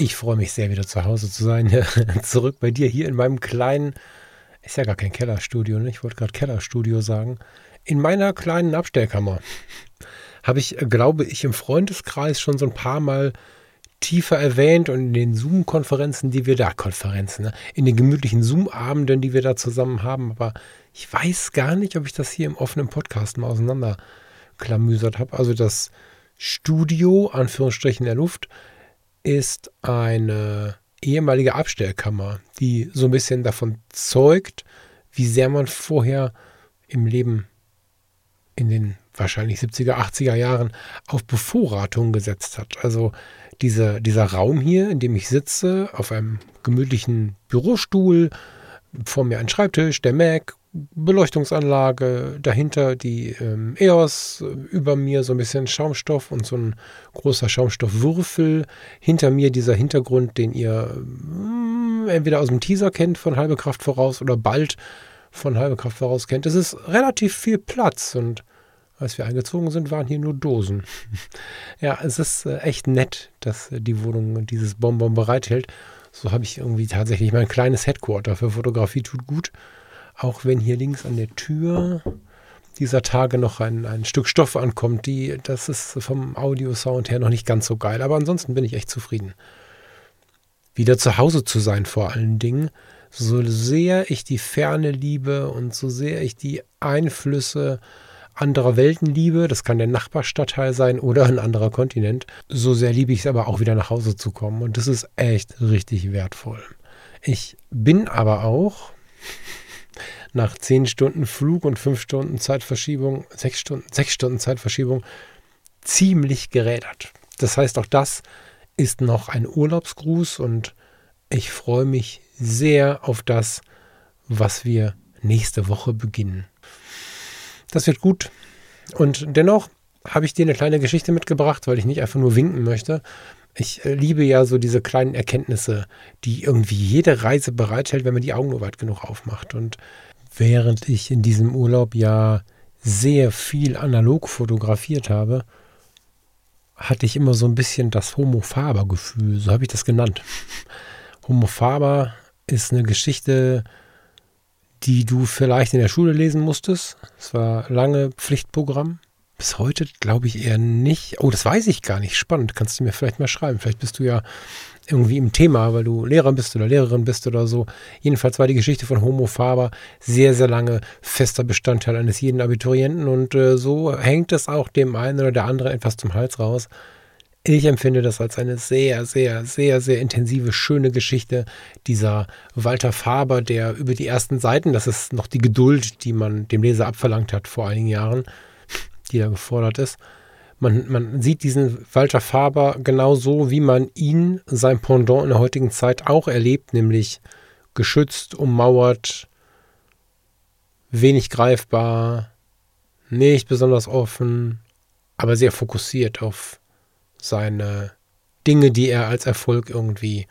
Ich freue mich sehr, wieder zu Hause zu sein. zurück bei dir hier in meinem kleinen, ist ja gar kein Kellerstudio, ne? ich wollte gerade Kellerstudio sagen, in meiner kleinen Abstellkammer. Habe ich, glaube ich, im Freundeskreis schon so ein paar Mal tiefer erwähnt und in den Zoom-Konferenzen, die wir da, Konferenzen, ne? in den gemütlichen Zoom-Abenden, die wir da zusammen haben. Aber ich weiß gar nicht, ob ich das hier im offenen Podcast mal auseinanderklamüsert habe. Also das Studio, Anführungsstrichen der Luft, ist eine ehemalige Abstellkammer, die so ein bisschen davon zeugt, wie sehr man vorher im Leben in den wahrscheinlich 70er, 80er Jahren auf Bevorratung gesetzt hat. Also diese, dieser Raum hier, in dem ich sitze, auf einem gemütlichen Bürostuhl, vor mir ein Schreibtisch, der Mac Beleuchtungsanlage, dahinter die ähm, EOS, über mir so ein bisschen Schaumstoff und so ein großer Schaumstoffwürfel. Hinter mir dieser Hintergrund, den ihr mh, mm, entweder aus dem Teaser kennt von Halbe Kraft voraus oder bald von Halbe Kraft voraus kennt. Es ist relativ viel Platz und als wir eingezogen sind, waren hier nur Dosen. ja, es ist äh, echt nett, dass äh, die Wohnung dieses Bonbon bereithält. So habe ich irgendwie tatsächlich mein kleines Headquarter für Fotografie tut gut. Auch wenn hier links an der Tür dieser Tage noch ein, ein Stück Stoff ankommt, die, das ist vom Audio-Sound her noch nicht ganz so geil. Aber ansonsten bin ich echt zufrieden. Wieder zu Hause zu sein vor allen Dingen. So sehr ich die Ferne liebe und so sehr ich die Einflüsse anderer Welten liebe, das kann der Nachbarstadtteil sein oder ein anderer Kontinent, so sehr liebe ich es aber auch wieder nach Hause zu kommen. Und das ist echt richtig wertvoll. Ich bin aber auch, nach zehn Stunden Flug und fünf Stunden Zeitverschiebung, sechs Stunden, sechs Stunden Zeitverschiebung ziemlich gerädert. Das heißt, auch das ist noch ein Urlaubsgruß und ich freue mich sehr auf das, was wir nächste Woche beginnen. Das wird gut. Und dennoch habe ich dir eine kleine Geschichte mitgebracht, weil ich nicht einfach nur winken möchte. Ich liebe ja so diese kleinen Erkenntnisse, die irgendwie jede Reise bereithält, wenn man die Augen nur weit genug aufmacht. Und während ich in diesem Urlaub ja sehr viel analog fotografiert habe, hatte ich immer so ein bisschen das Homo Faber-Gefühl, so habe ich das genannt. Homo Faber ist eine Geschichte, die du vielleicht in der Schule lesen musstest. Es war lange Pflichtprogramm. Bis heute glaube ich eher nicht. Oh, das weiß ich gar nicht. Spannend. Kannst du mir vielleicht mal schreiben. Vielleicht bist du ja irgendwie im Thema, weil du Lehrer bist oder Lehrerin bist oder so. Jedenfalls war die Geschichte von Homo Faber sehr, sehr lange fester Bestandteil eines jeden Abiturienten und äh, so hängt es auch dem einen oder der anderen etwas zum Hals raus. Ich empfinde das als eine sehr, sehr, sehr, sehr intensive, schöne Geschichte dieser Walter Faber, der über die ersten Seiten, das ist noch die Geduld, die man dem Leser abverlangt hat vor einigen Jahren, die da gefordert ist, man, man sieht diesen Walter Faber genauso, wie man ihn, sein Pendant in der heutigen Zeit auch erlebt, nämlich geschützt, ummauert, wenig greifbar, nicht besonders offen, aber sehr fokussiert auf seine Dinge, die er als Erfolg irgendwie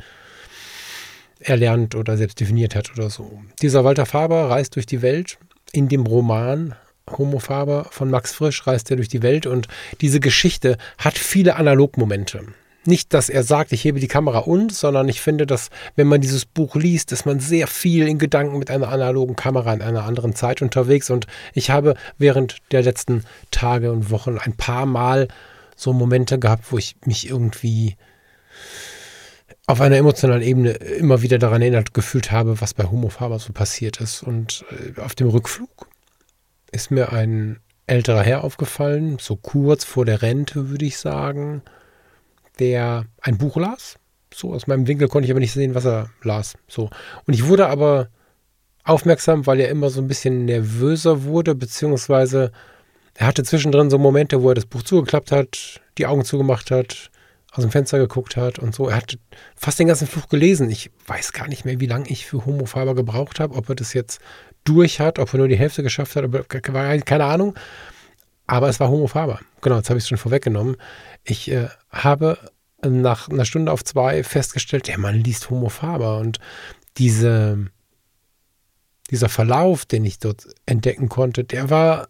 erlernt oder selbst definiert hat oder so. Dieser Walter Faber reist durch die Welt in dem Roman Homo Faber von Max Frisch reist er durch die Welt und diese Geschichte hat viele Analogmomente. Nicht, dass er sagt, ich hebe die Kamera und, sondern ich finde, dass wenn man dieses Buch liest, ist man sehr viel in Gedanken mit einer analogen Kamera in einer anderen Zeit unterwegs. Und ich habe während der letzten Tage und Wochen ein paar Mal so Momente gehabt, wo ich mich irgendwie auf einer emotionalen Ebene immer wieder daran erinnert gefühlt habe, was bei Homo Faber so passiert ist. Und äh, auf dem Rückflug ist mir ein älterer Herr aufgefallen, so kurz vor der Rente, würde ich sagen, der ein Buch las. So, aus meinem Winkel konnte ich aber nicht sehen, was er las. So. Und ich wurde aber aufmerksam, weil er immer so ein bisschen nervöser wurde, beziehungsweise er hatte zwischendrin so Momente, wo er das Buch zugeklappt hat, die Augen zugemacht hat, aus dem Fenster geguckt hat und so. Er hat fast den ganzen Fluch gelesen. Ich weiß gar nicht mehr, wie lange ich für Homo Faber gebraucht habe, ob er das jetzt durch hat, ob er nur die Hälfte geschafft hat, aber keine Ahnung. Aber es war Homo Faber. Genau, jetzt habe ich es schon vorweggenommen. Ich äh, habe nach einer Stunde auf zwei festgestellt, der Mann liest Homo Faber und diese, dieser Verlauf, den ich dort entdecken konnte, der war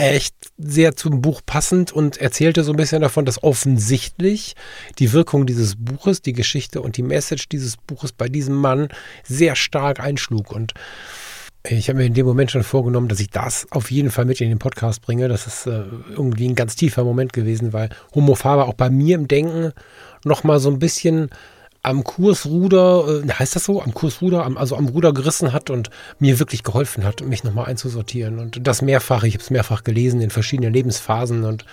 echt sehr zum Buch passend und erzählte so ein bisschen davon, dass offensichtlich die Wirkung dieses Buches, die Geschichte und die Message dieses Buches bei diesem Mann sehr stark einschlug. Und ich habe mir in dem Moment schon vorgenommen, dass ich das auf jeden Fall mit in den Podcast bringe. Das ist äh, irgendwie ein ganz tiefer Moment gewesen, weil Homo Faber auch bei mir im Denken nochmal so ein bisschen am Kursruder, äh, heißt das so, am Kursruder, am, also am Ruder gerissen hat und mir wirklich geholfen hat, mich nochmal einzusortieren. Und das mehrfach, ich habe es mehrfach gelesen in verschiedenen Lebensphasen und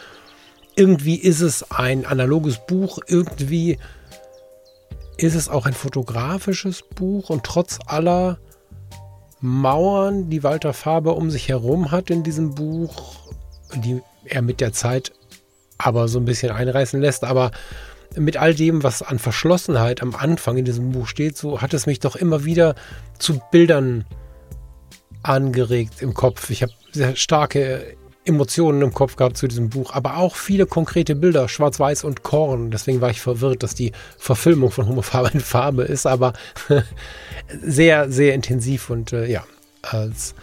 irgendwie ist es ein analoges Buch, irgendwie ist es auch ein fotografisches Buch und trotz aller Mauern, die Walter Faber um sich herum hat in diesem Buch, die er mit der Zeit aber so ein bisschen einreißen lässt, aber mit all dem, was an Verschlossenheit am Anfang in diesem Buch steht, so hat es mich doch immer wieder zu Bildern angeregt im Kopf. Ich habe sehr starke Emotionen im Kopf gehabt zu diesem Buch, aber auch viele konkrete Bilder, schwarz-weiß und Korn. Deswegen war ich verwirrt, dass die Verfilmung von Homo Faber in Farbe ist, aber sehr, sehr intensiv und äh, ja, als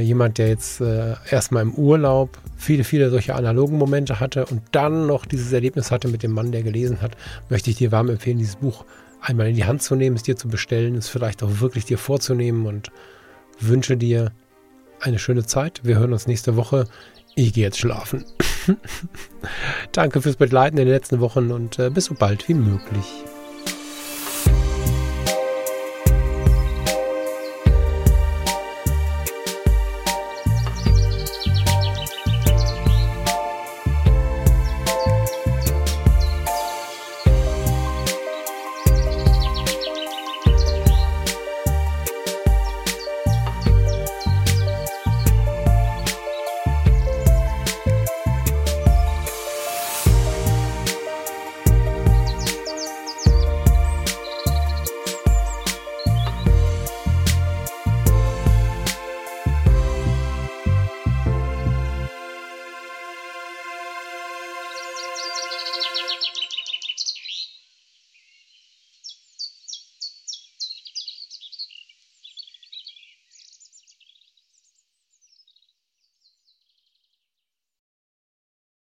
jemand, der jetzt äh, erstmal im Urlaub viele, viele solche analogen Momente hatte und dann noch dieses Erlebnis hatte mit dem Mann, der gelesen hat, möchte ich dir warm empfehlen, dieses Buch einmal in die Hand zu nehmen, es dir zu bestellen, es vielleicht auch wirklich dir vorzunehmen und wünsche dir eine schöne Zeit. Wir hören uns nächste Woche. Ich gehe jetzt schlafen. Danke fürs Begleiten in den letzten Wochen und äh, bis so bald wie möglich.